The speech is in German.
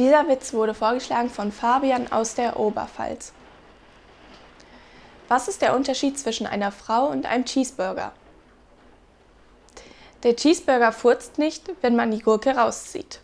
Dieser Witz wurde vorgeschlagen von Fabian aus der Oberpfalz. Was ist der Unterschied zwischen einer Frau und einem Cheeseburger? Der Cheeseburger furzt nicht, wenn man die Gurke rauszieht.